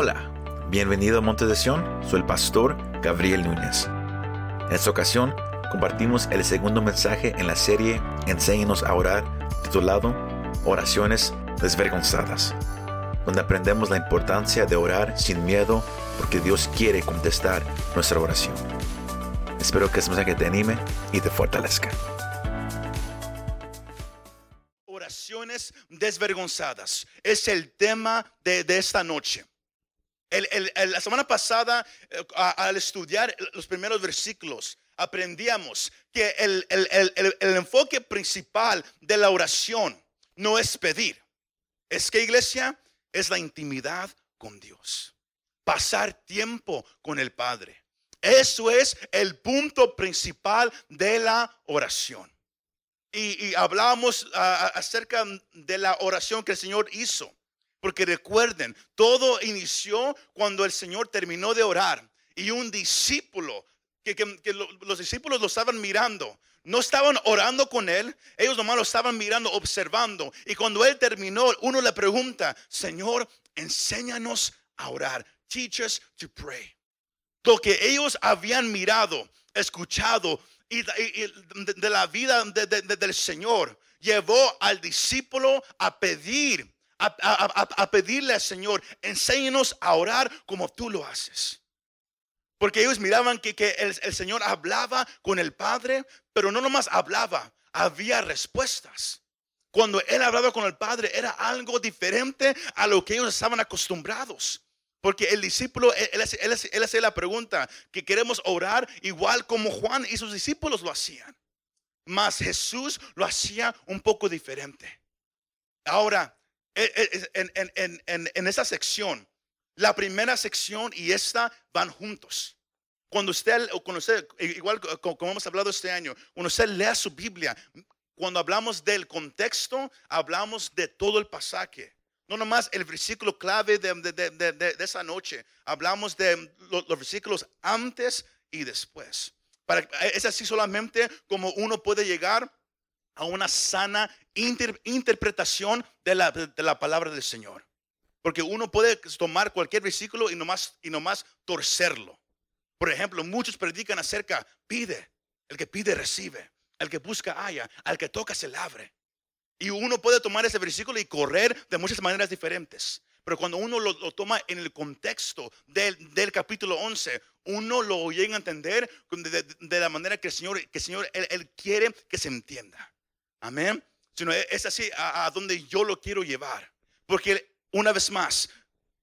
Hola, bienvenido a Monte de Sion, soy el pastor Gabriel Núñez. En esta ocasión compartimos el segundo mensaje en la serie Enséñenos a orar, titulado Oraciones desvergonzadas, donde aprendemos la importancia de orar sin miedo porque Dios quiere contestar nuestra oración. Espero que este mensaje te anime y te fortalezca. Oraciones desvergonzadas es el tema de, de esta noche. La semana pasada, eh, al estudiar los primeros versículos, aprendíamos que el, enfoque principal de la oración no es pedir. Es que iglesia es la intimidad con Dios. Pasar tiempo con el Padre. Eso es el punto principal de la oración. Y, ah, acerca de la oración que el Señor hizo. Porque recuerden, todo inició cuando el Señor terminó de orar y un discípulo, que, que- que lo- los discípulos lo estaban mirando, no estaban orando con él, ellos nomás lo estaban mirando, observando. Y cuando él terminó, uno le pregunta, Señor, enséñanos a orar. Teach us to pray. Lo que ellos habían mirado, escuchado y, de, la vida de- de- de- del Señor llevó al discípulo a pedir, a, pedirle al Señor, enséñanos a orar como tú lo haces. Porque ellos miraban que, que el, el Señor hablaba con el Padre, pero no nomás hablaba, había respuestas. Cuando Él hablaba con el Padre era algo diferente a lo que ellos estaban acostumbrados. Porque el discípulo, él, él él él hace la pregunta, que queremos orar igual como Juan y sus discípulos lo hacían. Mas Jesús lo hacía un poco diferente. Ahora, e- e- en, en, en, en, en esa sección, la primera sección y esta van juntos. Cuando usted, cuando usted, igual co- como hemos hablado este año, cuando usted lea su Biblia, cuando hablamos del contexto, hablamos de todo el pasaje. No nomás el versículo clave de, de- de- de- esa noche. Hablamos de lo- los, versículos antes y después. Para, es así solamente como uno puede llegar a una sana inter- interpretación de la, de la palabra del Señor. Porque uno puede tomar cualquier versículo y nomás, y nomás torcerlo. Por ejemplo, muchos predican acerca, pide, el que pide recibe, el que busca haya, al que toca se le abre. Y uno puede tomar ese versículo y correr de muchas maneras diferentes. Pero cuando uno lo, toma en el contexto del, del capítulo 11, uno lo llega a entender de, la manera que el Señor, que el Señor él quiere que se entienda. Amén. Sino es así a, donde yo lo quiero llevar. Porque una vez más,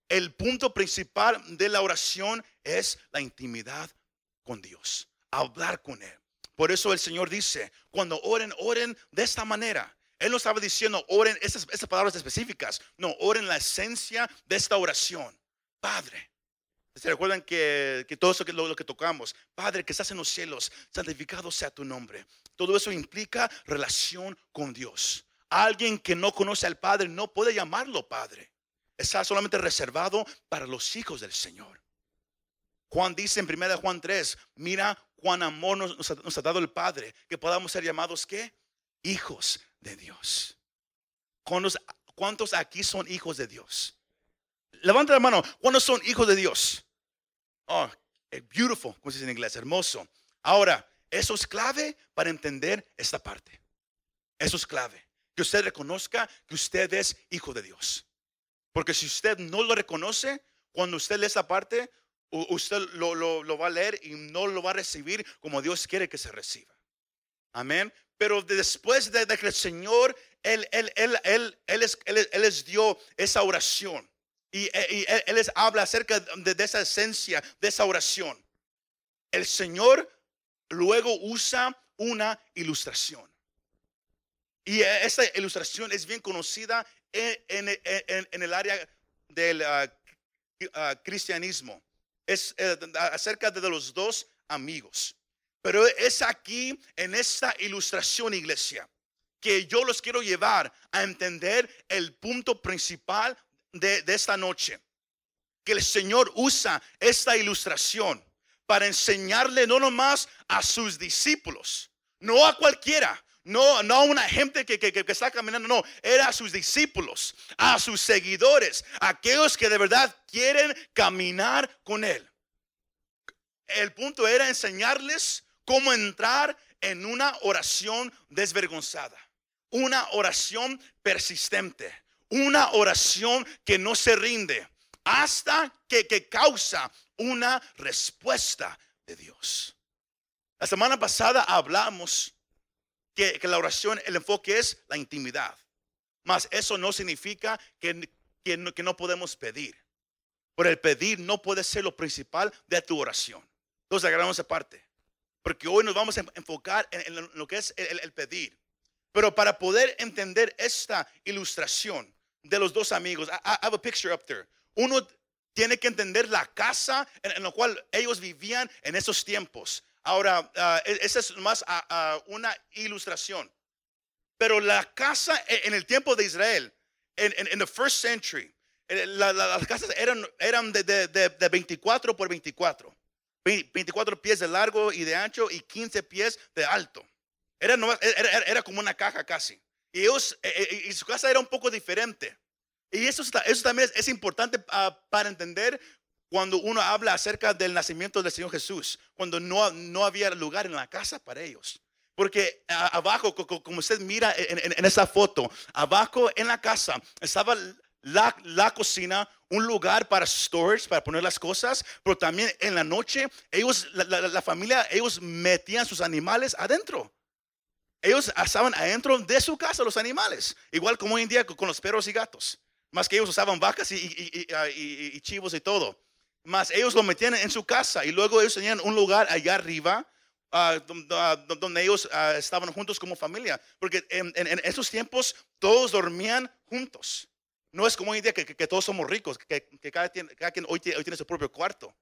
el punto principal de la oración es la intimidad con Dios, hablar con Él. Por eso el Señor dice, cuando oren, oren de esta manera. Él no estaba diciendo, oren esas, palabras específicas. No, oren la esencia de esta oración. Padre. ¿Se recuerdan que, que todo eso que lo que tocamos? Padre que estás en los cielos, santificado sea tu nombre. Todo eso implica relación con Dios. Alguien que no conoce al Padre no puede llamarlo Padre. Está solamente reservado para los hijos del Señor. Juan dice en 1 Juan 3, mira cuán amor nos, ha, dado el Padre, que podamos ser llamados ¿qué? Hijos de Dios. ¿Cuántos, cuántos aquí son hijos de Dios? Levanta la mano, ¿cuántos son hijos de Dios? Oh, eh, beautiful, como se dice en inglés, hermoso. Ahora, eso es clave para entender esta parte. Eso es clave. Que usted reconozca que usted es hijo de Dios. Porque si usted no lo reconoce, cuando usted lee esa parte, usted lo, va a leer y no lo va a recibir como Dios quiere que se reciba. Amén. Pero de- después de, que el Señor, Él, él, él, él, él, es- él es- él les dio esa oración. Y, e- él, les habla acerca de esa esencia, de esa oración. El Señor luego usa una ilustración. Y eh, esta ilustración es bien conocida en, en- en- el área del ah, ah, cristianismo. Es eh, acerca de los dos amigos. Pero es aquí, en esta ilustración, iglesia, que yo los quiero llevar a entender el punto principal de esta noche. Que el Señor usa esta ilustración para enseñarle no nomás a sus discípulos, no a cualquiera, No, no una gente que, que, que está caminando, no, era a sus discípulos, a sus seguidores, aquellos que de verdad quieren caminar con Él. El punto era enseñarles cómo entrar en una oración desvergonzada, una oración persistente, una oración que no se rinde hasta que, que causa una respuesta de Dios. La semana pasada hablamos que, la oración, el enfoque es la intimidad. Mas eso no significa que, que, no, podemos pedir. Por el pedir no puede ser lo principal de tu oración. Entonces agarramos esa parte. Porque hoy nos vamos a enfocar en, lo que es el, pedir. Pero para poder entender esta ilustración de los dos amigos, I, have a picture up there. Uno tiene que entender la casa en, la cual ellos vivían en esos tiempos. Ahora, uh, esa es más una ilustración. Pero la casa en el tiempo de Israel, en the first century, eh, las casas eran, eran de, de, de, 24 por 24. 24 pies de largo y de ancho y 15 pies de alto. Era, era, era como una caja casi. Y, ellos, y su casa era un poco diferente. Y eso, eso también es, importante ah, para entender cuando uno habla acerca del nacimiento del Señor Jesús, cuando no, no había lugar en la casa para ellos. Porque abajo, como usted mira en, esa foto, abajo en la casa estaba la, la, cocina, un lugar para storage, para poner las cosas, pero también en la noche, ellos, la, la, familia, ellos metían sus animales adentro. Ellos estaban adentro de su casa, los animales, igual como hoy en día con los perros y gatos. Más que ellos usaban vacas y, ah, chivos y todo. Más ellos lo metían en su casa y luego ellos tenían un lugar allá arriba ah, donde, ellos estaban juntos como familia. Porque en, esos tiempos todos dormían juntos. No es como hoy en día que, todos somos ricos, que, cada, quien hoy tiene, su propio cuarto.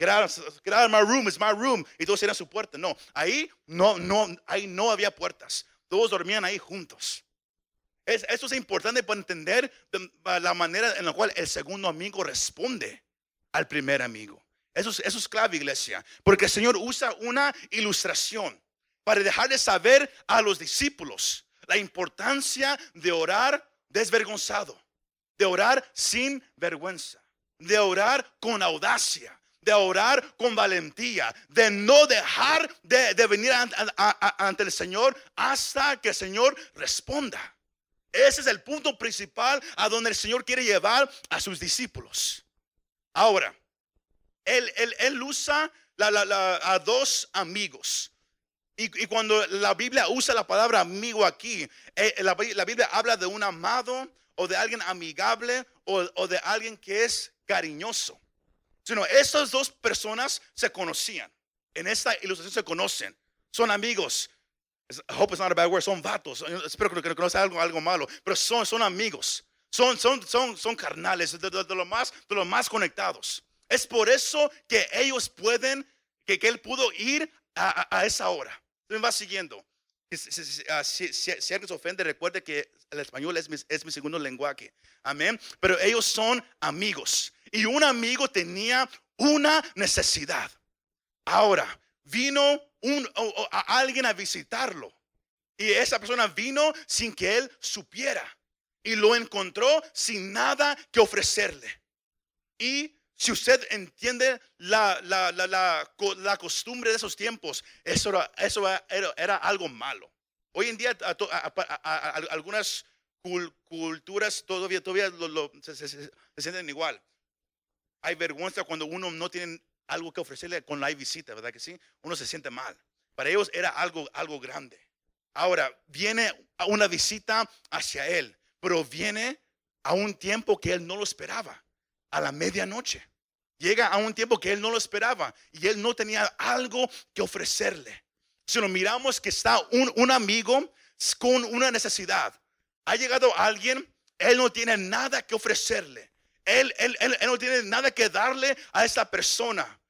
Get out, my room, it's my room. Y todos tenían su puerta. No, ahí no, no, ahí no había puertas. Todos dormían ahí juntos. Es, eso es importante para entender la manera en la cual el segundo amigo responde al primer amigo. Eso es, eso es clave, iglesia. Porque el Señor usa una ilustración para dejar de saber a los discípulos la importancia de orar desvergonzado, de orar sin vergüenza, de orar con audacia, de orar con valentía, de no dejar de, venir ante el Señor hasta que el Señor responda. Ese es el punto principal a donde el Señor quiere llevar a sus discípulos. Ahora, él, él, usa a dos amigos. Y, cuando la Biblia usa la palabra amigo aquí, eh, la, Biblia habla de un amado o de alguien amigable o, de alguien que es cariñoso. Sino estas dos personas se conocían. En esta ilustración se conocen. Son amigos. Hope it's not a bad word. Son vatos. Espero que no sea algo, algo malo. Pero son, son amigos. Son, son, son, son carnales. De, de, más, de los más conectados. Es por eso que ellos pueden, que, que él pudo ir a, a, esa hora. Me va siguiendo. Ah, si, si, si, alguien se ofende, recuerde que el español es mi, es mi segundo lenguaje. Amén. Pero ellos son amigos. Y un amigo tenía una necesidad. Ahora, vino un, a alguien a visitarlo. Y esa persona vino sin que él supiera. Y lo encontró sin nada que ofrecerle. Y si usted entiende la, la, la, la costumbre de esos tiempos, eso, era, eso era, algo malo. Hoy en día algunas culturas todavía, todavía se, se sienten igual. Hay vergüenza cuando uno no tiene algo que ofrecerle con la visita, ¿verdad que sí? Uno se siente mal. Para ellos era algo, algo grande. Ahora, viene una visita hacia él, pero viene a un tiempo que él no lo esperaba, a la medianoche. Llega a un tiempo que él no lo esperaba y él no tenía algo que ofrecerle. Si lo miramos que está un, un amigo con una necesidad, ha llegado alguien, él no tiene nada que ofrecerle. Él, él, no tiene nada que darle a esa persona,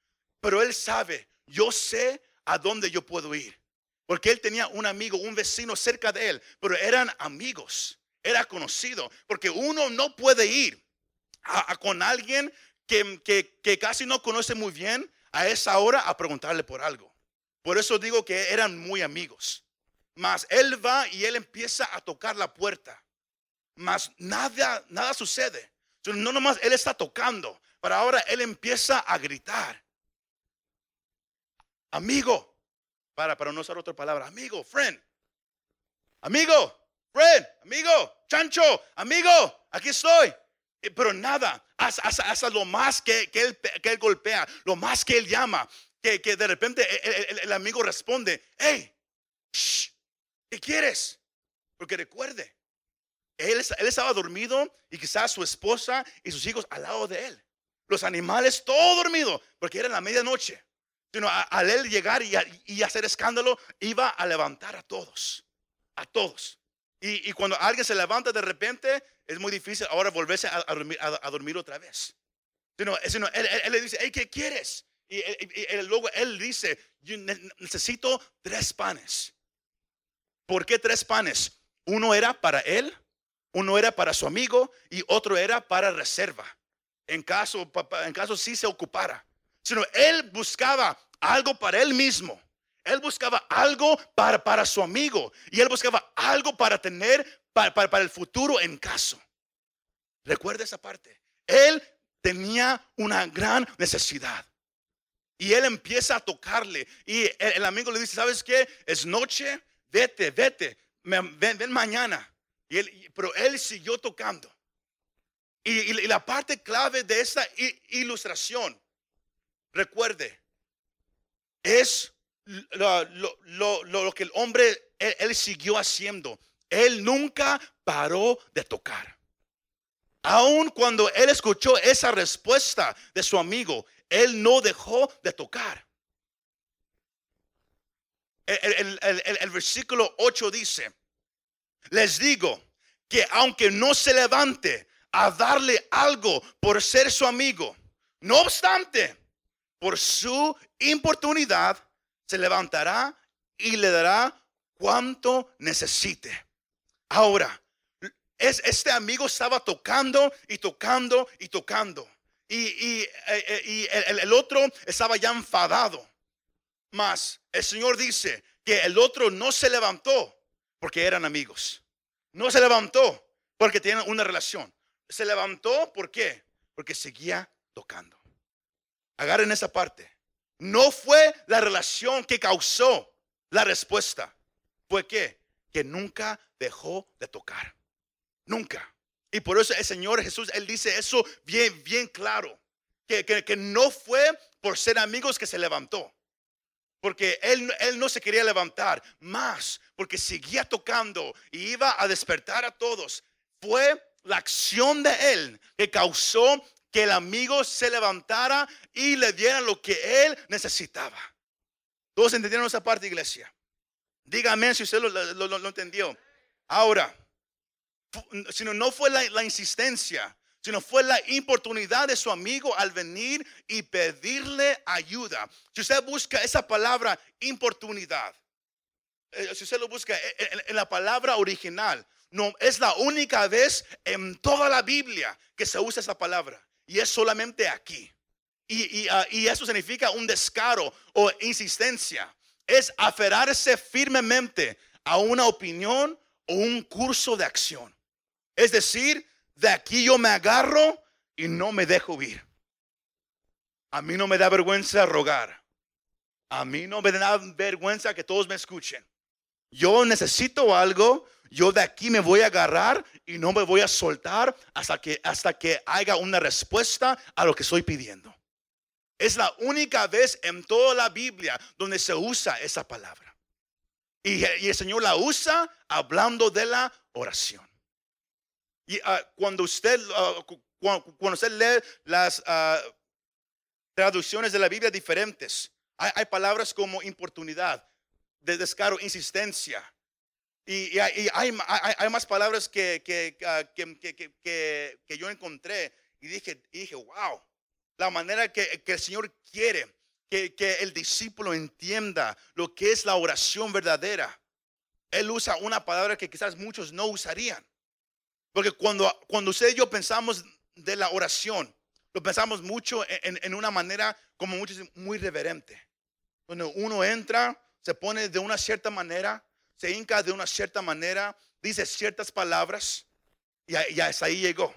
pero él sabe, yo sé a dónde yo puedo ir. Porque él tenía un amigo, un vecino cerca de él, pero eran amigos, era conocido. Porque uno no puede ir con alguien que, que, que casi no conoce muy bien a esa hora a preguntarle por algo. Por eso digo que eran muy amigos. Mas él va y él empieza a tocar la puerta. Mas nada, nada sucede. No nomás él está tocando, pero ahora él empieza a gritar. Amigo, para, para no usar otra palabra, amigo, friend, amigo, friend, amigo, chancho, amigo, aquí estoy. Pero nada, hasta, lo más que, que, él, que, él, golpea, lo más que él llama, que, que de repente el, amigo responde, hey, ¿qué quieres? Porque recuerde, él, él, estaba dormido y quizás su esposa y sus hijos al lado de él. Los animales todo dormido porque era la medianoche. Sino al él llegar y, hacer escándalo, iba a levantar a todos. A todos. Y, cuando alguien se levanta de repente, es muy difícil ahora volverse a, dormir, otra vez. Sino, sino él, le dice, hey, ¿qué quieres? Y, luego él dice, necesito tres panes. ¿Por qué tres panes? Uno era para él, uno era para su amigo y otro era para reserva. En caso, en caso sí se ocupara. Sino él buscaba algo para él mismo. Él buscaba algo para, para su amigo. Y él buscaba algo para tener para, para, el futuro en caso. Recuerda esa parte. Él tenía una gran necesidad. Y él empieza a tocarle. Y el, amigo le dice, ¿sabes qué? Es noche, vete, vete. Ven, ven mañana. Y él, pero él siguió tocando. Y, la parte clave de esta ilustración, recuerde, es lo, que el hombre, él, siguió haciendo. Él nunca paró de tocar. Aun cuando él escuchó esa respuesta de su amigo, él no dejó de tocar. El, el, versículo 8 dice, les digo que aunque no se levante a darle algo por ser su amigo, no obstante, por su importunidad, se levantará y le dará cuanto necesite. Ahora, es, este amigo estaba tocando y tocando y tocando. Y, eh, eh, el, el, otro estaba ya enfadado. Mas el Señor dice que el otro no se levantó porque eran amigos. No se levantó porque tienen una relación. Se levantó, ¿por qué? Porque seguía tocando. Agarren esa parte. No fue la relación que causó la respuesta. ¿Fue qué? Que nunca dejó de tocar. Nunca. Y por eso el Señor Jesús, Él dice eso bien, bien claro. Que, que, no fue por ser amigos que se levantó. Porque él, él, no se quería levantar más, porque seguía tocando y iba a despertar a todos. Fue la acción de él que causó que el amigo se levantara y le diera lo que él necesitaba. ¿Todos entendieron esa parte, iglesia? Dígame si usted lo, entendió. Ahora, sino no fue la insistencia, sino fue la importunidad de su amigo al venir y pedirle ayuda. Si usted busca esa palabra importunidad, eh, si usted lo busca en, la palabra original, no es la única vez en toda la Biblia que se usa esa palabra y es solamente aquí. Y, ah, y eso significa un descaro o insistencia. Es aferrarse firmemente a una opinión o un curso de acción. Es decir, de aquí yo me agarro y no me dejo ir. A mí no me da vergüenza rogar. A mí no me da vergüenza que todos me escuchen. Yo necesito algo, yo de aquí me voy a agarrar y no me voy a soltar hasta que, hasta que haya una respuesta a lo que estoy pidiendo. Es la única vez en toda la Biblia donde se usa esa palabra. Y, el Señor la usa hablando de la oración. Y ah, cuando, usted, ah, cuando, usted lee las ah, traducciones de la Biblia diferentes, hay, palabras como importunidad, de descaro, insistencia. Y, hay, más palabras que, que, que, que, yo encontré y dije, dije, wow, la manera que, el Señor quiere que el discípulo entienda lo que es la oración verdadera. Él usa una palabra que quizás muchos no usarían. Porque cuando, cuando usted y yo pensamos de la oración, lo pensamos mucho en, una manera como muchos muy reverente. Cuando uno entra, se pone de una cierta manera, se hinca de una cierta manera, dice ciertas palabras y, y hasta ahí llegó.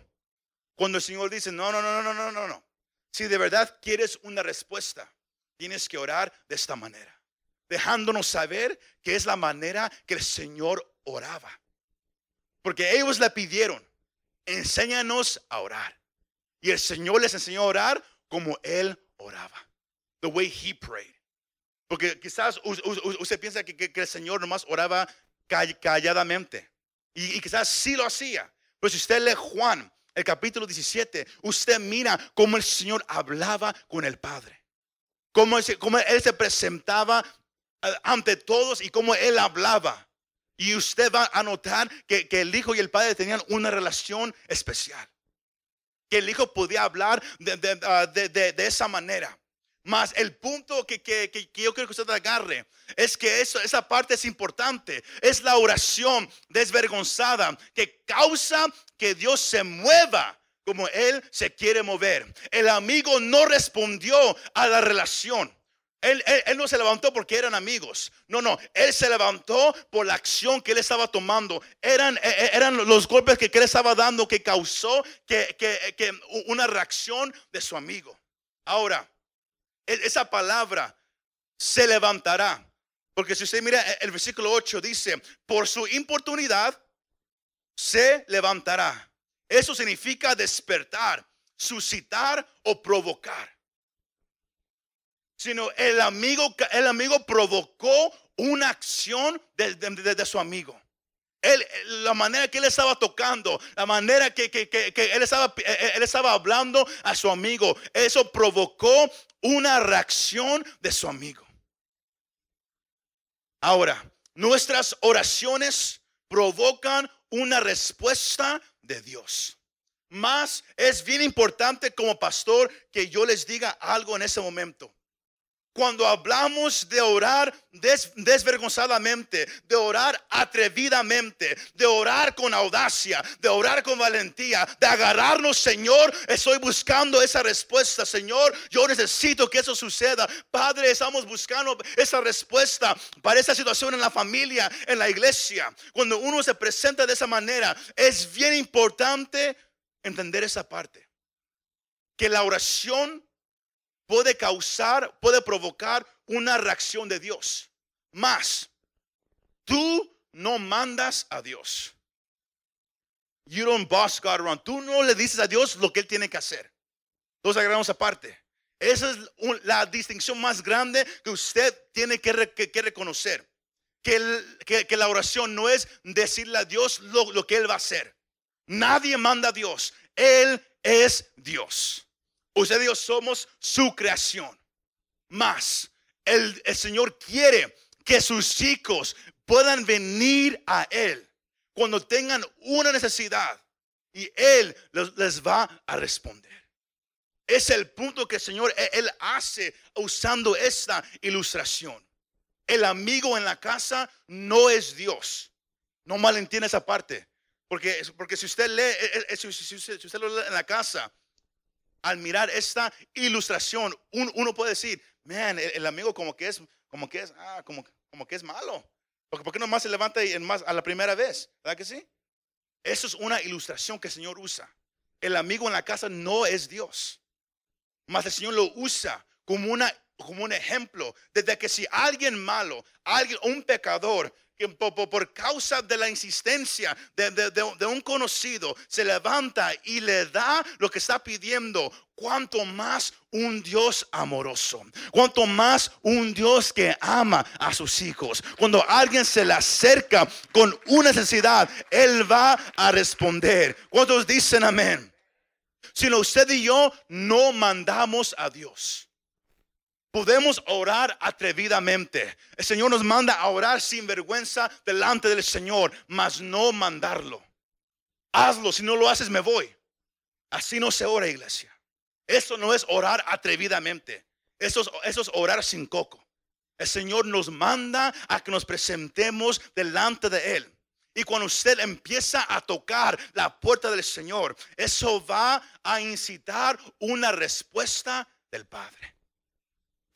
Cuando el Señor dice, no, no, no, no, no, no, no. Si de verdad quieres una respuesta, tienes que orar de esta manera, dejándonos saber que es la manera que el Señor oraba. Porque ellos le pidieron, enséñanos a orar. Y el Señor les enseñó a orar como Él oraba. The way He prayed. Porque quizás usted piensa que, el Señor nomás oraba calladamente. Y, quizás sí lo hacía. Pero si usted lee Juan, el capítulo 17, usted mira cómo el Señor hablaba con el Padre. Cómo, Él se presentaba eh, ante todos y cómo Él hablaba. Y usted va a notar que, el Hijo y el Padre tenían una relación especial. Que el Hijo podía hablar de, ah, esa manera. Mas el punto que, yo quiero que usted agarre es que eso, esa parte es importante. Es la oración desvergonzada que causa que Dios se mueva como Él se quiere mover. El amigo no respondió a la relación. Él, no se levantó porque eran amigos. No, no. Él se levantó por la acción que él estaba tomando. Eran, e, e, eran los golpes que él estaba dando que causó que, que una reacción de su amigo. Ahora, e, esa palabra se levantará. Porque si usted mira el versículo 8 dice, por su importunidad se levantará. Eso significa despertar, suscitar o provocar. Sino el amigo, el amigo provocó una acción de su amigo la manera que él estaba tocando, la manera que, él, estaba, él estaba hablando a su amigo, eso provocó una reacción de su amigo. Ahora, nuestras oraciones provocan una respuesta de Dios. Más es bien importante como pastor que yo les diga algo en ese momento. Cuando hablamos de orar desvergonzadamente, de orar atrevidamente, de orar con audacia, de orar con valentía, de agarrarnos, Señor, estoy buscando esa respuesta, Señor, yo necesito que eso suceda. Padre, estamos buscando esa respuesta para esa situación en la familia, en la iglesia. Cuando uno se presenta de esa manera, es bien importante entender esa parte. Que la oración puede causar, puede provocar una reacción de Dios. Más, tú no mandas a Dios. You don't boss God around. Tú no le dices a Dios lo que Él tiene que hacer. Entonces agarramos aparte. Esa es la distinción más grande que usted tiene que, reconocer. Que, la oración no es decirle a Dios lo que Él va a hacer. Nadie manda a Dios. Él es Dios. Usted Dios somos su creación. Más, el, Señor quiere que sus hijos puedan venir a Él cuando tengan una necesidad y Él les va a responder. Es el punto que el Señor e, Él hace usando esta ilustración. El amigo en la casa no es Dios. No malentiende esa parte. Porque, porque si usted lee, e, e, si usted lo lee en la casa, al mirar esta ilustración, uno puede decir, man, el, amigo como que es, como que es, ah, como, como que es malo. Porque, ¿Por qué no más se levanta y más a la primera vez? ¿Verdad que sí? Eso es una ilustración que el Señor usa. El amigo en la casa no es Dios. Más el Señor lo usa como, una, como un ejemplo. Desde que si alguien malo, alguien, un pecador, por, causa de la insistencia de, un conocido se levanta y le da lo que está pidiendo, cuanto más un Dios amoroso, cuanto más un Dios que ama a sus hijos. Cuando alguien se le acerca con una necesidad, Él va a responder. ¿Cuántos dicen amén? Sino usted y yo no mandamos a Dios. Podemos orar atrevidamente. El Señor nos manda a orar sin vergüenza delante del Señor, mas no mandarlo. Hazlo, si no lo haces me voy. Así no se ora, iglesia. Eso no es orar atrevidamente. Eso es, eso es orar sin coco. El Señor nos manda a que nos presentemos delante de Él. Y cuando usted empieza a tocar la puerta del Señor, eso va a incitar una respuesta del Padre.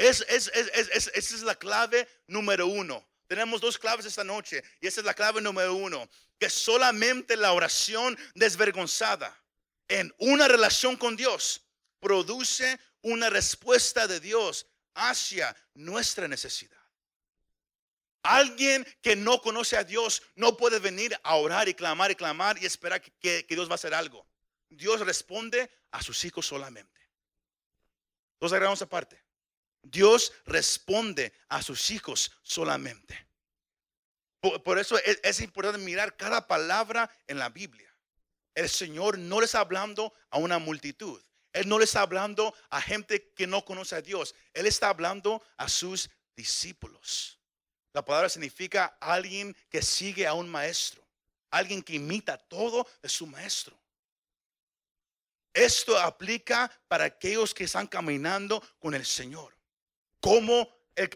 Es, esa es la clave número uno tenemos dos claves esta noche y esa es la clave número uno, que solamente la oración desvergonzada en una relación con Dios produce una respuesta de Dios hacia nuestra necesidad. Alguien que no conoce a Dios no puede venir a orar y clamar y clamar y esperar que, Dios va a hacer algo. Dios responde a sus hijos solamente. Dos agregamos aparte. Dios responde a sus hijos solamente. Por, eso es, es, importante mirar cada palabra en la Biblia. El Señor no le está hablando a una multitud. Él no le está hablando a gente que no conoce a Dios. Él está hablando a sus discípulos. La palabra significa alguien que sigue a un maestro. Alguien que imita todo de su maestro. Esto aplica para aquellos que están caminando con el Señor. Como el,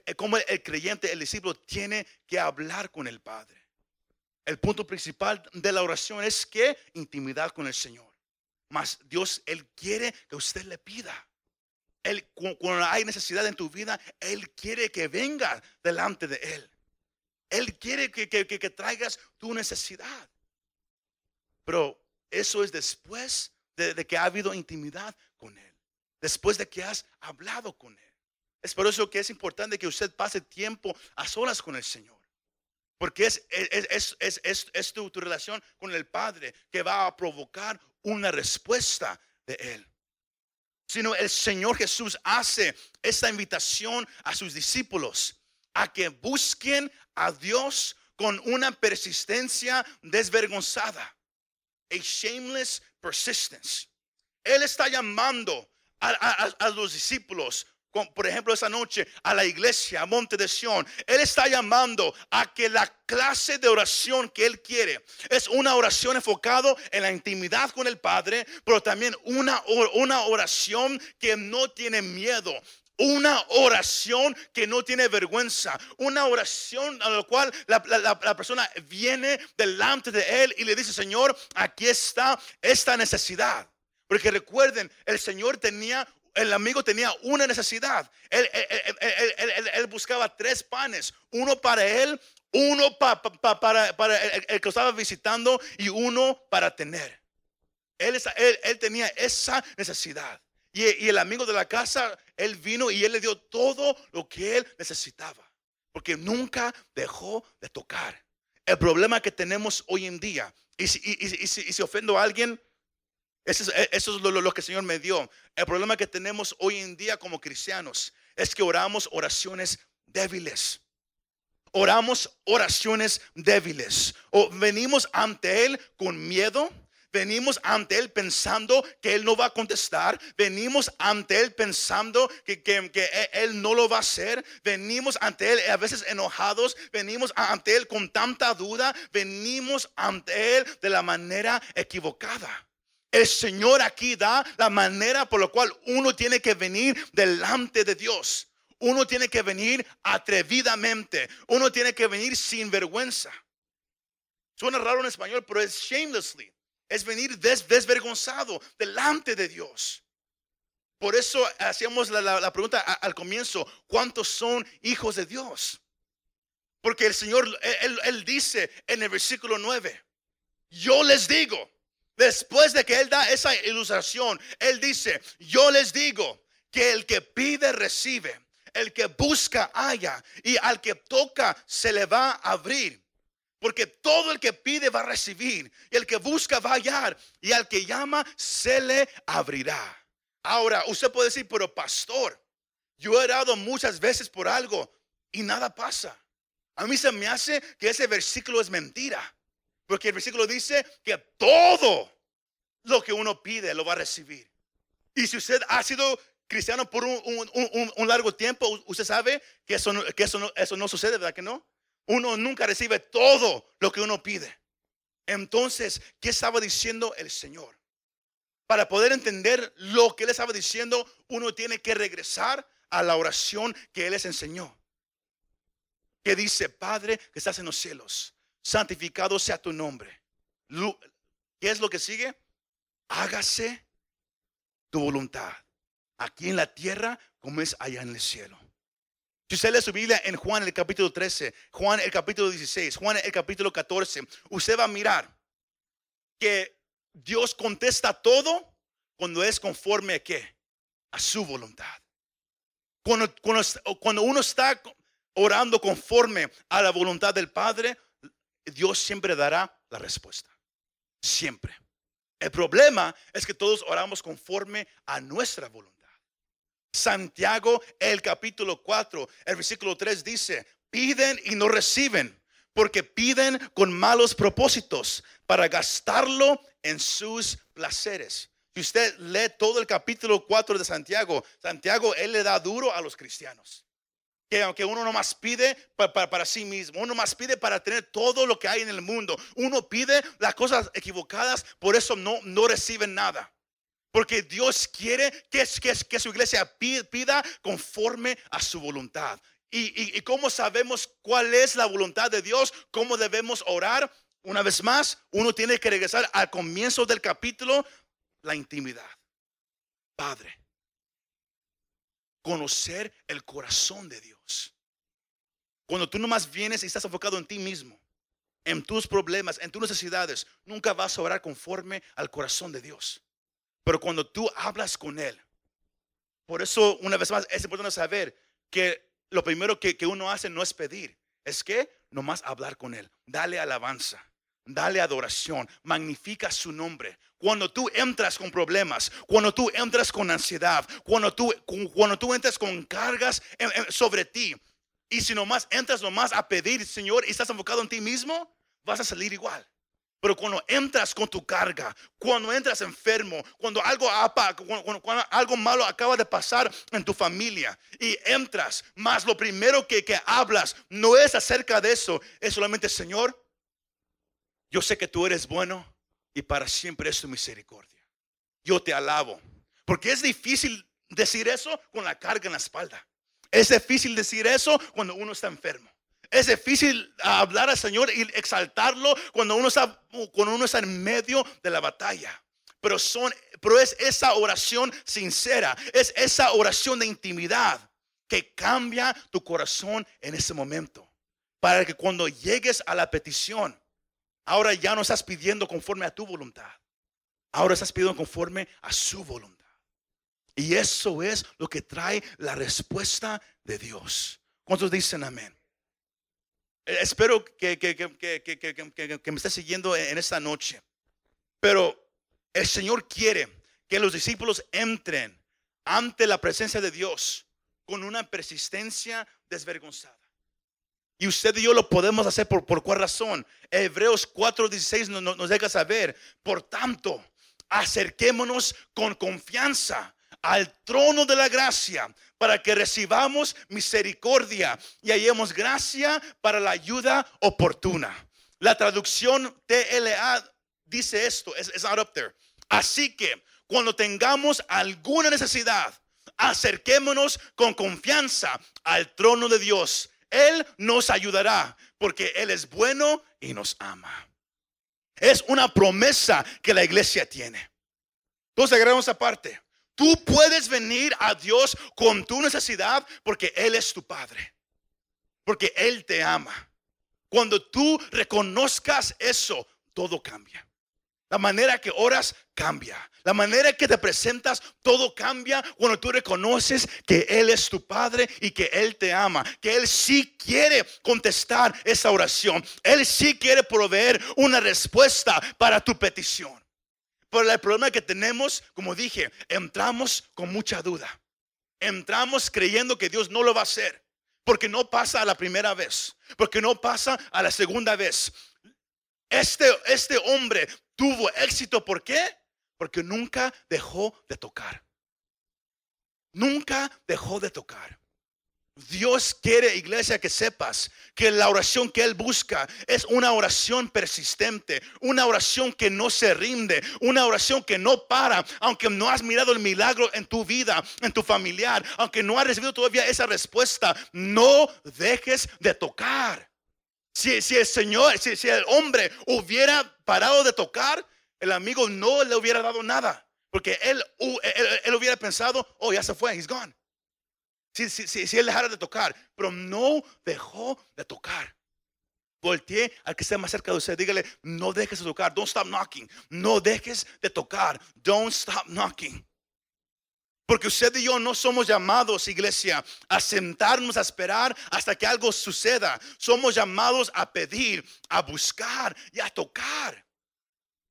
el creyente, el discípulo, tiene que hablar con el Padre. El punto principal de la oración es que intimidad con el Señor. Mas Dios, Él quiere que usted le pida. Él, cuando hay necesidad en tu vida, Él quiere que venga delante de Él. Él quiere que traigas tu necesidad. Pero eso es después de, que ha habido intimidad con Él. Después de que has hablado con Él. Es por eso que es importante que usted pase tiempo a solas con el Señor. Porque es, es, es, es tu, tu, relación con el Padre que va a provocar una respuesta de Él. Sino el Señor Jesús hace esta invitación a sus discípulos a que busquen a Dios con una persistencia desvergonzada. A shameless persistence. Él está llamando a, los discípulos por ejemplo, esa noche a la iglesia, a Monte de Sion. Él está llamando a que la clase de oración que Él quiere es una oración enfocada en la intimidad con el Padre, pero también una, una oración que no tiene miedo, una oración que no tiene vergüenza. Una oración a la cual la, persona viene delante de Él y le dice, Señor, aquí está esta necesidad. Porque recuerden, el Señor tenía, el amigo tenía una necesidad. Él, buscaba tres panes, uno para él, uno para, el, que estaba visitando y uno para tener. Él, tenía esa necesidad. Y, el amigo de la casa, él vino y él le dio todo lo que él necesitaba. Porque nunca dejó de tocar. El problema que tenemos hoy en día, y, si, ofendo a alguien, eso es, lo, que el Señor me dio. El problema que tenemos hoy en día como cristianos es que oramos oraciones débiles. Oramos oraciones débiles. O venimos ante Él con miedo Venimos ante Él pensando que Él no va a contestar. Venimos ante Él pensando que, e, Él no lo va a hacer. Venimos ante Él a veces enojados. Venimos ante Él con tanta duda. Venimos ante Él de la manera equivocada. El Señor aquí da la manera por la cual uno tiene que venir delante de Dios. Uno tiene que venir atrevidamente. Uno tiene que venir sin vergüenza. Suena raro en español, pero es shamelessly es venir desvergonzado delante de Dios. Por eso hacíamos la, pregunta al comienzo, ¿cuántos son hijos de Dios? Porque el Señor, él, dice en el versículo 9, yo les digo, después de que Él da esa ilustración, Él dice, yo les digo que el que pide recibe, el que busca haya y al que toca se le va a abrir. Porque todo el que pide va a recibir. Y el que busca va a hallar. Y al que llama se le abrirá. Ahora, usted puede decir, pero pastor, yo he orado muchas veces por algo y nada pasa. A mí se me hace que ese versículo es mentira. Porque el versículo dice que todo lo que uno pide lo va a recibir. Y si usted ha sido cristiano por un, largo tiempo, usted sabe que eso que eso no, eso no sucede, ¿verdad que no? Uno nunca recibe todo lo que uno pide. Entonces, ¿qué estaba diciendo el Señor? Para poder entender lo que Él estaba diciendo, uno tiene que regresar a la oración que Él les enseñó. Que dice, Padre que estás en los cielos, santificado sea tu nombre. ¿Qué es lo que sigue? Hágase tu voluntad, aquí en la tierra como es allá en el cielo. Si usted lee su Biblia en Juan el capítulo 13, Juan el capítulo 16, Juan el capítulo 14, usted va a mirar que Dios contesta todo cuando es conforme a qué? A su voluntad. Cuando, cuando, uno está orando conforme a la voluntad del Padre, Dios siempre dará la respuesta. Siempre. El problema es que todos oramos conforme a nuestra voluntad. Santiago, el capítulo 4, el versículo 3 dice, piden y no reciben, porque piden con malos propósitos para gastarlo en sus placeres. Si usted lee todo el capítulo 4 de Santiago, Santiago, él le da duro a los cristianos. Que aunque uno no más pide para, para, sí mismo, uno más pide para tener todo lo que hay en el mundo, uno pide las cosas equivocadas, por eso no, no reciben nada. Porque Dios quiere que, que, que su iglesia pida conforme a su voluntad. Y, y, cómo sabemos cuál es la voluntad de Dios, cómo debemos orar. Una vez más, uno tiene que regresar al comienzo del capítulo, la intimidad. Padre, conocer el corazón de Dios. Cuando tú nomás vienes y estás enfocado en ti mismo, en tus problemas, en tus necesidades, nunca vas a orar conforme al corazón de Dios. Pero cuando tú hablas con Él, por eso una vez más es importante saber que lo primero que, uno hace no es pedir, es que nomás hablar con Él, dale alabanza, dale adoración, magnifica su nombre. Cuando tú entras con problemas, cuando tú entras con ansiedad, cuando tú, cuando tú entras con cargas sobre ti, y si nomás entras nomás a pedir, Señor, y estás enfocado en ti mismo, vas a salir igual. Pero cuando entras con tu carga, cuando entras enfermo, cuando algo, algo malo acaba de pasar en tu familia y entras, más lo primero que, que hablas no es acerca de eso, es solamente, Señor, yo sé que tú eres bueno y para siempre es tu misericordia. Yo te alabo. Porque es difícil decir eso con la carga en la espalda. Es difícil decir eso cuando uno está enfermo. Es difícil hablar al Señor y exaltarlo cuando uno está, cuando uno está en medio de la batalla. Pero, son, pero es esa oración sincera, es esa oración de intimidad que cambia tu corazón en ese momento. Para que cuando llegues a la petición, ahora ya no estás pidiendo conforme a tu voluntad. Ahora estás pidiendo conforme a su voluntad. Y eso es lo que trae la respuesta de Dios. ¿Cuántos dicen amén? Eh, espero que, me esté siguiendo en esta noche. Pero el Señor quiere que los discípulos entren ante la presencia de Dios con una persistencia desvergonzada. Y usted y yo lo podemos hacer por, por cuál razón. Hebreos 4:16 nos, nos deja saber. Por tanto, acerquémonos con confianza al trono de la gracia para que recibamos misericordia y hallemos gracia para la ayuda oportuna. La traducción TLA dice esto, es not up there. Así que cuando tengamos alguna necesidad, acerquémonos con confianza al trono de Dios. Él nos ayudará porque Él es bueno y nos ama. Es una promesa que la iglesia tiene. Entonces agregamos aparte. Tú puedes venir a Dios con tu necesidad porque Él es tu Padre. Porque Él te ama. Cuando tú reconozcas eso, todo cambia. La manera que oras cambia. La manera que te presentas, todo cambia cuando tú reconoces que Él es tu Padre y que Él te ama. Que Él sí quiere contestar esa oración. Él sí quiere proveer una respuesta para tu petición. Pero el problema que tenemos, como dije, entramos con mucha duda. Entramos creyendo que Dios no lo va a hacer. Porque no pasa a la primera vez. Porque no pasa a la segunda vez. Este, este hombre tuvo éxito. ¿Por qué? Porque nunca dejó de tocar. Nunca dejó de tocar. Dios quiere, iglesia, que sepas que la oración que Él busca es una oración persistente, una oración que no se rinde, una oración que no para, aunque no has mirado el milagro en tu vida, en tu familiar, aunque no has recibido todavía esa respuesta, no dejes de tocar. Si, si el Señor, si, si el hombre hubiera parado de tocar, el amigo no le hubiera dado nada, porque él, él, él hubiera pensado, oh, ya se fue, he's gone. Si, si, si, él dejara de tocar, pero no dejó de tocar. Voltee al que esté más cerca de usted, dígale, no dejes de tocar, don't stop knocking, no dejes de tocar, don't stop knocking. Porque usted y yo no somos llamados, iglesia, a sentarnos a esperar hasta que algo suceda. Somos llamados a pedir, a buscar y a tocar.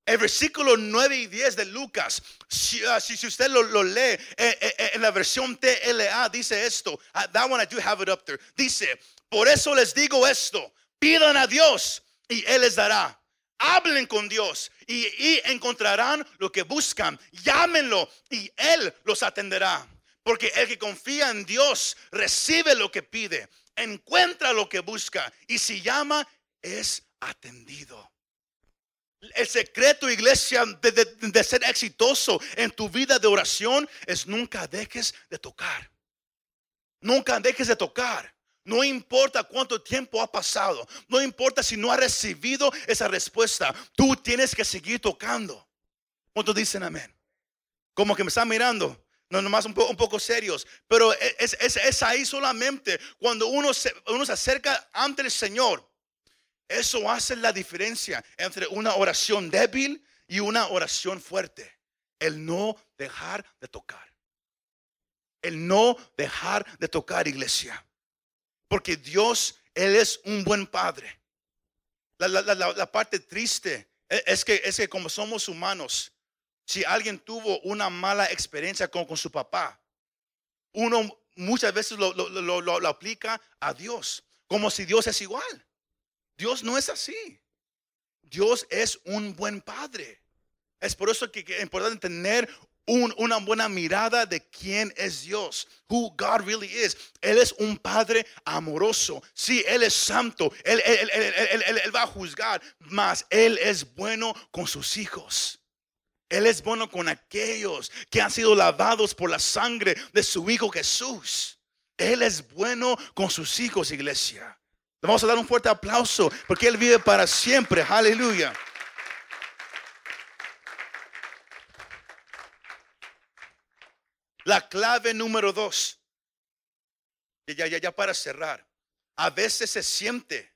El versículo 9 y 10 de Lucas, si, si usted lo, lee eh, eh, eh, en la versión TLA, dice esto. Uh, that one I do have it up there. Dice, por eso les digo esto, pidan a Dios y Él les dará. Hablen con Dios y, y encontrarán lo que buscan. Llámenlo y Él los atenderá. Porque el que confía en Dios recibe lo que pide, encuentra lo que busca y si llama es atendido. El secreto, iglesia, de, de- ser exitoso en tu vida de oración es nunca dejes de tocar. Nunca dejes de tocar. No importa cuánto tiempo ha pasado. No importa si no has recibido esa respuesta. Tú tienes que seguir tocando. ¿Cuántos dicen amén? Como que me están mirando. No, nomás un, un poco serios. Pero es, es- es ahí solamente cuando uno se, uno se acerca ante el Señor. Eso hace la diferencia entre una oración débil y una oración fuerte. El no dejar de tocar. El no dejar de tocar, iglesia. Porque Dios, Él es un buen padre. La, la- la- la- parte triste e- es que, es que como somos humanos, si alguien tuvo una mala experiencia con, con su papá, uno muchas veces lo- lo- lo- lo aplica a Dios, como si Dios es igual. Dios no es así. Dios es un buen padre. Es por eso que, es importante tener un- una buena mirada de quién es Dios, who God really is. Él es un padre amoroso. Sí, Él es santo. Él- él va a juzgar, mas Él es bueno con sus hijos. Él es bueno con aquellos que han sido lavados por la sangre de su Hijo Jesús. Él es bueno con sus hijos, iglesia. Le vamos a dar un fuerte aplauso porque Él vive para siempre. Aleluya. La clave número dos. Ya, ya, ya, para cerrar. A veces se siente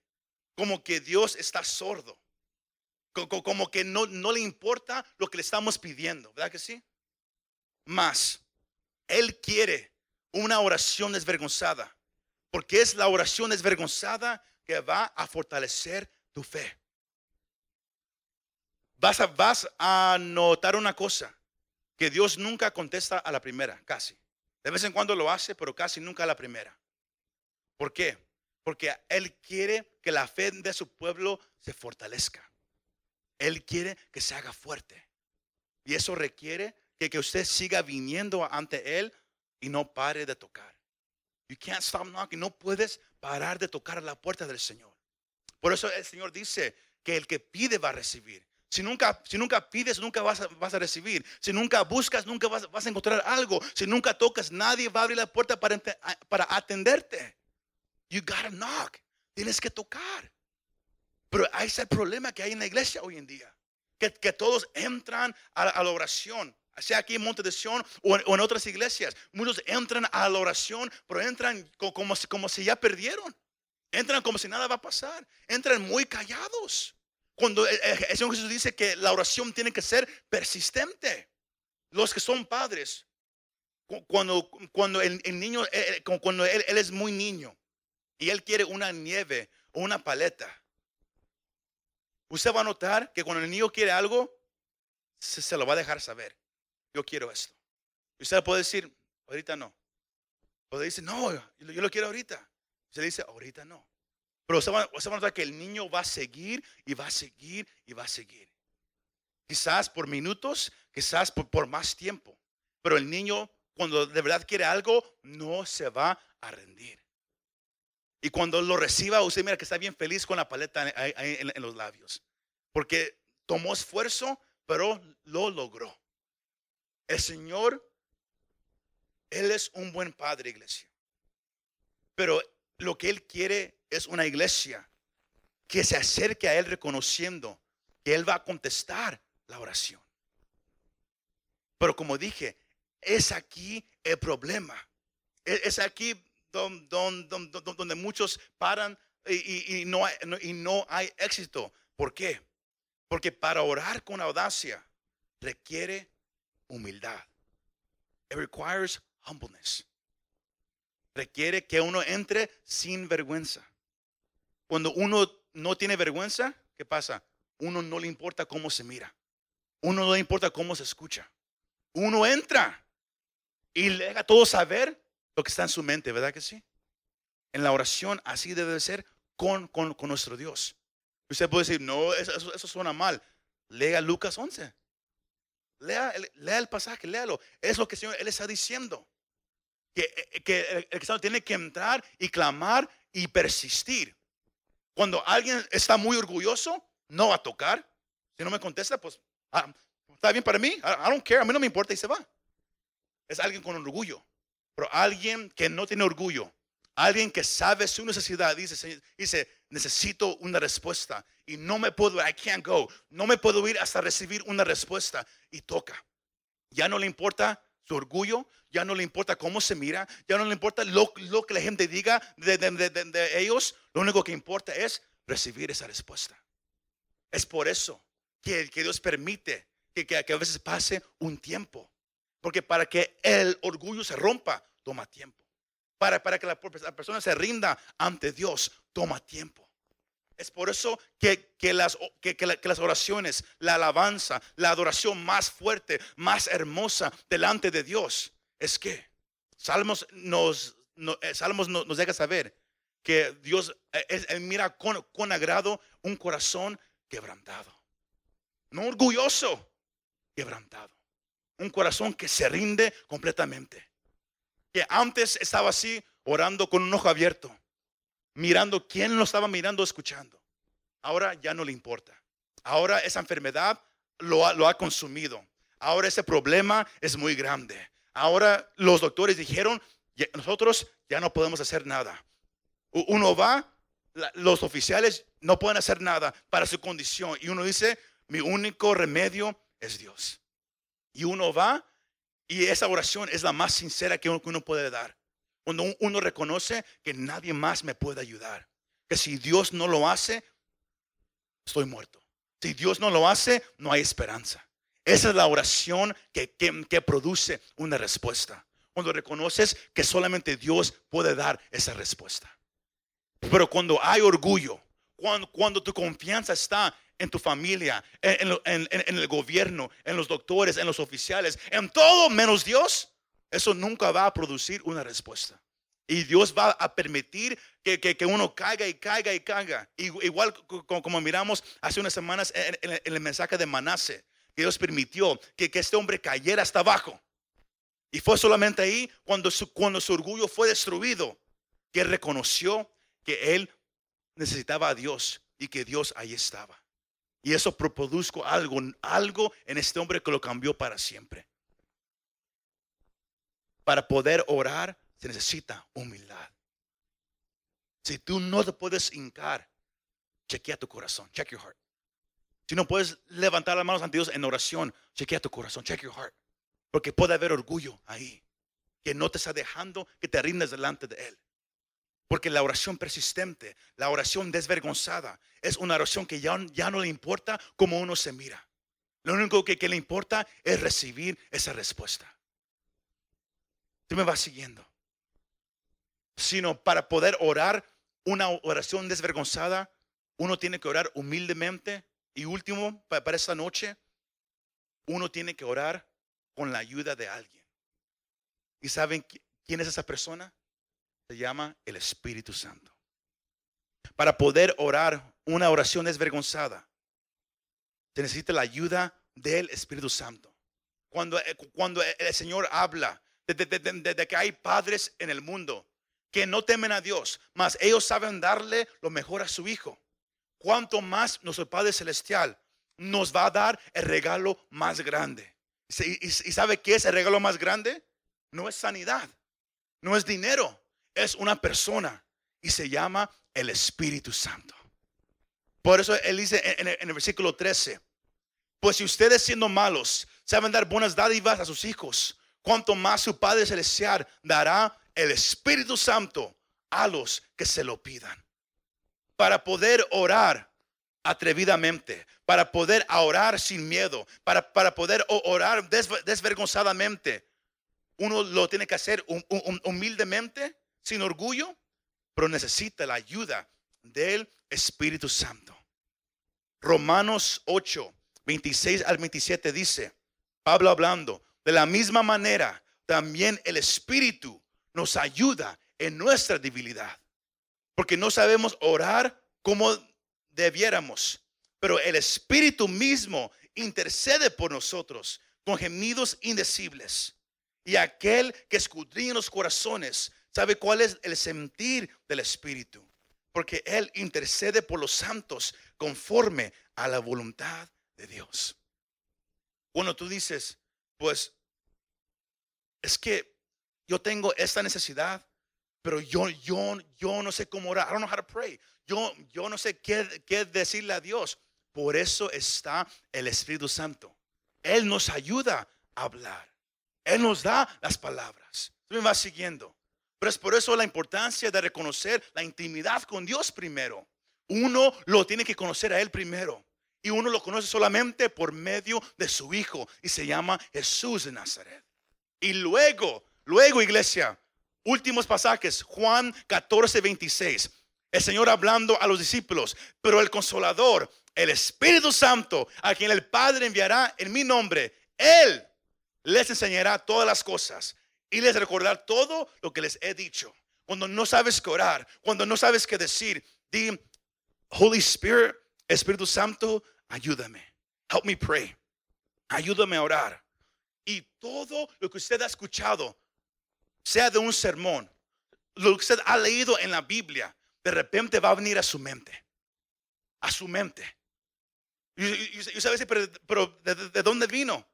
como que Dios está sordo. Co- co- Como que no, no le importa lo que le estamos pidiendo. ¿Verdad que sí? Más, Él quiere una oración desvergonzada. Porque es la oración desvergonzada que va a fortalecer tu fe. Vas a, vas a notar una cosa, que Dios nunca contesta a la primera, casi. De vez en cuando lo hace, pero casi nunca a la primera. ¿Por qué? Porque Él quiere que la fe de su pueblo se fortalezca. Él quiere que se haga fuerte. Y eso requiere que, que usted siga viniendo ante Él y no pare de tocar. You can't stop knocking. No puedes parar de tocar la puerta del Señor. Por eso el Señor dice que el que pide va a recibir. Si nunca, si nunca pides, nunca vas a, vas a recibir. Si nunca buscas, nunca vas, vas a encontrar algo. Si nunca tocas, nadie va a abrir la puerta para, para atenderte. You gotta knock. Tienes que tocar. Pero hay ese problema que hay en la iglesia hoy en día. Que, que todos entran a, a la oración. Sea aquí en Monte de Sion o en, otras iglesias. Muchos entran a la oración, pero entran co- como, como si ya perdieron. Entran como si nada va a pasar. Entran muy callados. Cuando el, Señor Jesús dice que la oración tiene que ser persistente. Los que son padres, cu- cuando, cuando el, niño, eh, eh, cu- cuando él, es muy niño y él quiere una nieve o una paleta, usted va a notar que cuando el niño quiere algo, se lo va a dejar saber. Yo quiero esto. Y usted puede decir, ahorita no. O dice, no, yo, lo quiero ahorita. Usted dice, ahorita no. Pero usted va, usted a notar que el niño va a seguir y va a seguir y va a seguir. Quizás por minutos, quizás por, más tiempo. Pero el niño, cuando de verdad quiere algo, no se va a rendir. Y cuando lo reciba, usted mira que está bien feliz con la paleta en los labios. Porque tomó esfuerzo, pero lo logró. El Señor, Él es un buen padre, iglesia. Pero lo que Él quiere es una iglesia que se acerque a Él reconociendo que Él va a contestar la oración. Pero como dije, es aquí el problema. Es, es aquí don- don- don- don- donde muchos paran y, no hay, y no hay éxito. ¿Por qué? Porque para orar con audacia requiere humildad. It requires humbleness. Requiere que uno entre sin vergüenza. Cuando uno no tiene vergüenza, ¿qué pasa? Uno no le importa cómo se mira. Uno no le importa cómo se escucha. Uno entra y le deja todo saber lo que está en su mente, ¿verdad que sí? En la oración así debe de ser con, con, con nuestro Dios. Usted puede decir, no, eso, eso suena mal. Lea Lucas 11. Lea, el- pasaje, léalo. Es lo que el Señor Él está diciendo. Que, eh, que el, el cristiano tiene que entrar y clamar y persistir. Cuando alguien está muy orgulloso, no va a tocar. Si no me contesta, pues ah, está bien para mí. I, I don't care. A mí no me importa y se va. Es alguien con orgullo. Pero alguien que no tiene orgullo, alguien que sabe su necesidad, dice, dice, necesito una respuesta y no me puedo, I can't go, no me puedo ir hasta recibir una respuesta y toca. Ya no le importa su orgullo, ya no le importa cómo se mira, ya no le importa lo, lo que la gente diga de, de- de- de- ellos, lo único que importa es recibir esa respuesta. Es por eso que, que Dios permite que, que- a veces pase un tiempo. Porque para que el orgullo se rompa, toma tiempo. Para, para que la persona se rinda ante Dios, toma tiempo. Es por eso que, que las, que, que la- que las oraciones, la alabanza, la adoración más fuerte, más hermosa delante de Dios, es que Salmos nos, no- eh, Salmos no- nos deja saber que Dios eh, es- mira con, con agrado un corazón quebrantado. No orgulloso, quebrantado. Un corazón que se rinde completamente. Que antes estaba así orando con un ojo abierto, mirando quién lo estaba mirando, escuchando. Ahora ya no le importa. Ahora esa enfermedad lo ha, consumido. Ahora ese problema es muy grande. Ahora los doctores dijeron, "Ya- nosotros ya no podemos hacer nada. Uno va, los oficiales no pueden hacer nada para su condición. Y uno dice, mi único remedio es Dios. Y uno va y esa oración es la más sincera que uno puede dar. Cuando un- uno reconoce que nadie más me puede ayudar. Que si Dios no lo hace, estoy muerto. Si Dios no lo hace, no hay esperanza. Esa es la oración que, que- produce una respuesta. Cuando reconoces que solamente Dios puede dar esa respuesta. Pero cuando hay orgullo, cuando, cuando tu confianza está en tu familia, en- en el gobierno, en los doctores, en los oficiales, en todo menos Dios, eso nunca va a producir una respuesta. Y Dios va a permitir que, que- que uno caiga y caiga y caiga. Igu- Igual co- co- como, miramos hace unas semanas en, el mensaje de Manase, que Dios permitió que, que este hombre cayera hasta abajo. Y fue solamente ahí cuando su, cuando su orgullo fue destruido, que reconoció que él necesitaba a Dios y que Dios ahí estaba. Y eso pro- produjo algo, algo en este hombre que lo cambió para siempre. Para poder orar se necesita humildad. Si tú no te puedes hincar, chequea tu corazón, check your heart. Si no puedes levantar las manos ante Dios en oración, chequea tu corazón, check your heart. Porque puede haber orgullo ahí, que no te está dejando que te rindas delante de Él. Porque la oración persistente, la oración desvergonzada, es una oración que ya, ya no le importa cómo uno se mira. Lo único que, que le importa es recibir esa respuesta. Tú me vas siguiendo. Sino para poder orar una oración desvergonzada, uno tiene que orar humildemente. Y último, pa- para esta noche, uno tiene que orar con la ayuda de alguien. ¿Y saben qui- quién es esa persona? Se llama el Espíritu Santo. Para poder orar una oración desvergonzada, se necesita la ayuda del Espíritu Santo. Cuando, eh, cuando el Señor habla de, de- que hay padres en el mundo que no temen a Dios, mas ellos saben darle lo mejor a su hijo. Cuanto más nuestro Padre Celestial nos va a dar el regalo más grande. ¿Y, sabe qué es el regalo más grande? No es sanidad, no es dinero, es una persona y se llama el Espíritu Santo. Por eso él dice en, en el versículo 13, pues si ustedes siendo malos saben dar buenas dádivas a sus hijos, cuanto más su Padre Celestial dará el Espíritu Santo a los que se lo pidan. Para poder orar atrevidamente, para poder orar sin miedo, para, para poder orar desvergonzadamente. Uno lo tiene que hacer humildemente, sin orgullo, pero necesita la ayuda del Espíritu Santo. Romanos 8, 26 al 27 dice, Pablo hablando, de la misma manera, también el Espíritu nos ayuda en nuestra debilidad, porque no sabemos orar como debiéramos, pero el Espíritu mismo intercede por nosotros con gemidos indecibles. Y aquel que escudriña los corazones sabe cuál es el sentir del Espíritu, porque Él intercede por los santos conforme a la voluntad de Dios. Cuando tú dices, pues, es que yo tengo esta necesidad, pero yo, yo, yo no sé cómo orar. I don't know how to pray. Yo, yo no sé qué, qué decirle a Dios. Por eso está el Espíritu Santo. Él nos ayuda a hablar. Él nos da las palabras. Tú me vas siguiendo. Pero es por eso la importancia de reconocer la intimidad con Dios primero. Uno lo tiene que conocer a Él primero. Y uno lo conoce solamente por medio de su Hijo. Y se llama Jesús de Nazaret. Y luego, luego iglesia, últimos pasajes, Juan 14, 26. El Señor hablando a los discípulos, pero el consolador, el Espíritu Santo, a quien el Padre enviará en mi nombre, Él les enseñará todas las cosas y les recordará todo lo que les he dicho. Cuando no sabes qué orar, cuando no sabes qué decir, di, Holy Spirit, Espíritu Santo, ayúdame. Help me pray. Ayúdame a orar. Y todo lo que usted ha escuchado, sea de un sermón, lo que usted ha leído en la Biblia, de repente va a venir a su mente. A su mente. Y, usted pero, ¿de, dónde vino?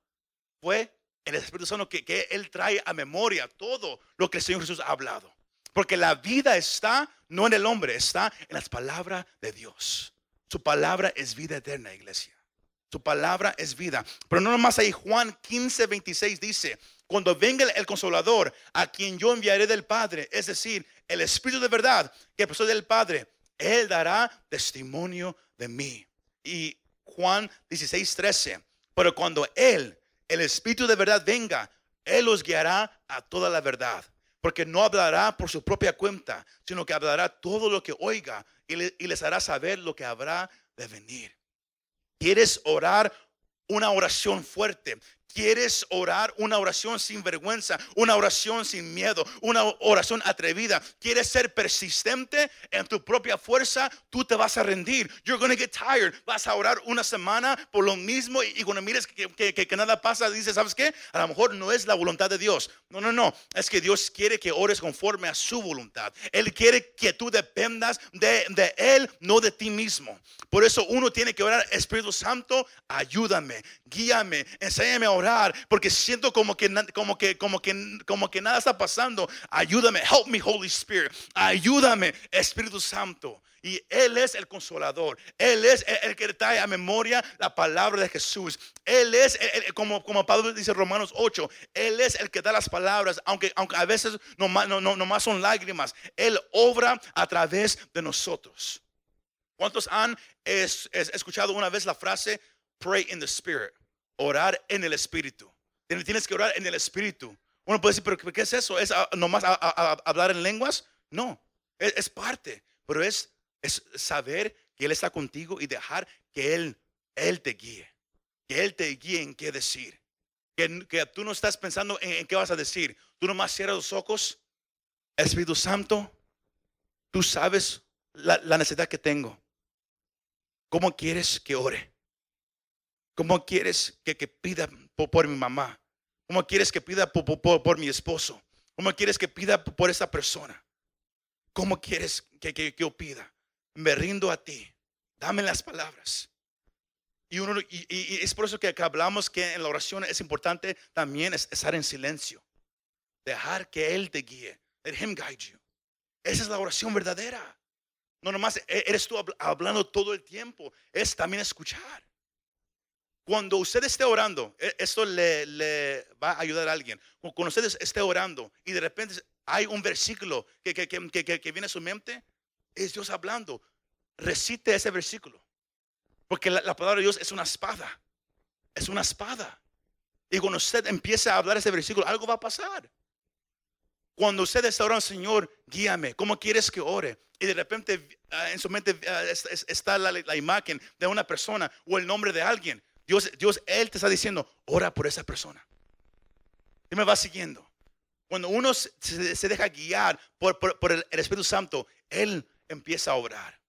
Fue el Espíritu Santo que, que Él trae a memoria todo lo que el Señor Jesús ha hablado. Porque la vida está no en el hombre, está en las palabras de Dios. Su palabra es vida eterna, iglesia. Su palabra es vida. Pero no nomás ahí, Juan 15, 26 dice, cuando venga el consolador, a quien yo enviaré del Padre, es decir, el Espíritu de verdad que procede del Padre, Él dará testimonio de mí. Y Juan 16, 13, pero cuando Él, el Espíritu de verdad venga, Él los guiará a toda la verdad porque no hablará por su propia cuenta, sino que hablará todo lo que oiga y, les hará saber lo que habrá de venir. ¿Quieres orar una oración fuerte? ¿Quieres orar una oración sin vergüenza, una oración sin miedo, una oración atrevida? ¿Quieres ser persistente en tu propia fuerza? Tú te vas a rendir. You're going to get tired. Vas a orar una semana por lo mismo y, cuando mires que, que, nada pasa, dices, ¿sabes qué? A lo mejor no es la voluntad de Dios. No, no, no. Es que Dios quiere que ores conforme a su voluntad. Él quiere que tú dependas de, de Él, no de ti mismo. Por eso uno tiene que orar, Espíritu Santo, ayúdame, guíame, enséñame a orar porque siento como que, como que, como que, como que nada está pasando. Ayúdame, help me, Holy Spirit. Ayúdame, Espíritu Santo. Y Él es el consolador. Él es el, que trae a memoria la palabra de Jesús. Él es, como, como Pablo dice Romanos 8, Él es el que da las palabras, aunque, aunque a veces no, no, no más son lágrimas. Él obra a través de nosotros. ¿Cuántos han escuchado una vez la frase, pray in the spirit? Orar en el Espíritu. Tienes que orar en el Espíritu. Uno puede decir, pero ¿qué es eso? ¿Es nomás hablar en lenguas? No, es, parte, pero es, es, saber que Él está contigo y dejar que Él, Él te guíe. Que Él te guíe en qué decir. Que, que tú no estás pensando en, qué vas a decir. Tú nomás cierras los ojos. Espíritu Santo, tú sabes la, la necesidad que tengo. ¿Cómo quieres que ore? ¿Cómo quieres que, pida por, mi mamá? ¿Cómo quieres que pida por, mi esposo? ¿Cómo quieres que pida por esa persona? ¿Cómo quieres que, que, yo pida? Me rindo a ti. Dame las palabras. Y, uno, y, es por eso que, hablamos que en la oración es importante también estar en silencio. Dejar que Él te guíe. Let Him guide you. Esa es la oración verdadera. No nomás e, eres tú hablando todo el tiempo. Es también escuchar. Cuando usted esté orando, e, esto le, va a ayudar a alguien. Cuando usted esté orando y de repente hay un versículo que, viene a su mente, es Dios hablando. Recite ese versículo. Porque la, la, palabra de Dios es una espada. Es una espada. Y cuando usted empieza a hablar ese versículo, algo va a pasar. Cuando usted está orando, Señor, guíame, ¿cómo quieres que ore? Y de repente ah, en su mente ah, está la, imagen de una persona o el nombre de alguien. Dios, Dios, Él te está diciendo, ora por esa persona. Y me va siguiendo. Cuando uno se, deja guiar por, el, Espíritu Santo, Él empieza a orar.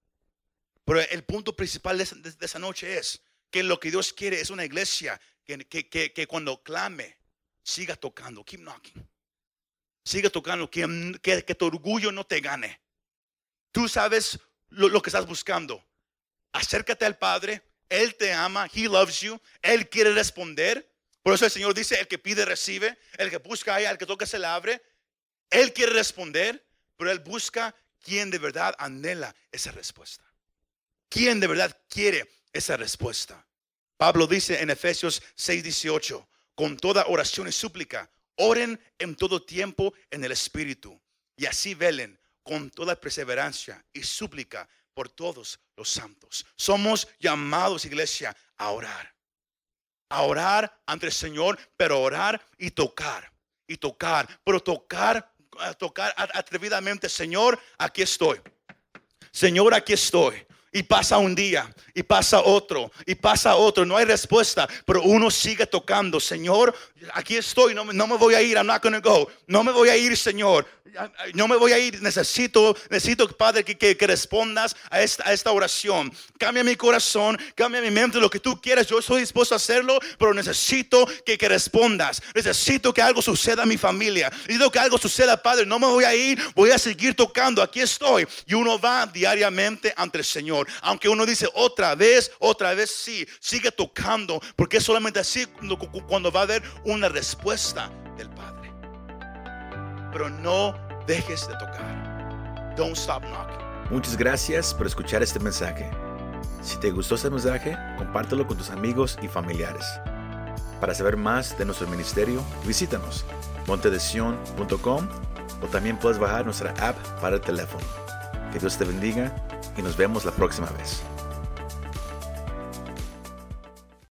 Pero el punto principal de, esa noche es que lo que Dios quiere es una iglesia que, cuando clame, siga tocando. Keep knocking. Sigue tocando, que, que, tu orgullo no te gane. Tú sabes lo, que estás buscando. Acércate al Padre, Él te ama, He loves you, Él quiere responder. Por eso el Señor dice, el que pide recibe, el que busca hay, al que toca se le abre. Él quiere responder, pero Él busca quien de verdad anhela esa respuesta. ¿Quién de verdad quiere esa respuesta? Pablo dice en Efesios 6:18, con toda oración y súplica, Oren en todo tiempo en el Espíritu y así velen con toda perseverancia y súplica por todos los santos. Somos llamados, iglesia, a orar. A orar ante el Señor, pero orar y tocar. Y tocar, pero tocar, tocar atrevidamente. Señor, aquí estoy. Señor, aquí estoy. Y pasa un día, y pasa otro, y pasa otro. No hay respuesta, pero uno sigue tocando. Señor, aquí estoy, no, no me voy a ir. I'm not to go. No me voy a ir, Señor no me voy a ir, necesito, necesito, Padre, que, que, respondas a esta, a esta oración. Cambia mi corazón, cambia mi mente, lo que tú quieras, yo estoy dispuesto a hacerlo, pero necesito que, que respondas. Necesito que algo suceda a mi familia. Necesito que algo suceda, Padre. No me voy a ir, voy a seguir tocando. Aquí estoy. Y uno va diariamente ante el Señor. Aunque uno dice otra vez, otra vez, sí, sigue tocando, porque es solamente así cuando va a haber una respuesta del Padre. Pero no dejes de tocar. Don't stop knocking. Muchas gracias por escuchar este mensaje. Si te gustó este mensaje, compártelo con tus amigos y familiares. Para saber más de nuestro ministerio, visítanos montedesion.com o también puedes bajar nuestra app para el teléfono. Que Dios te bendiga y nos vemos la próxima vez.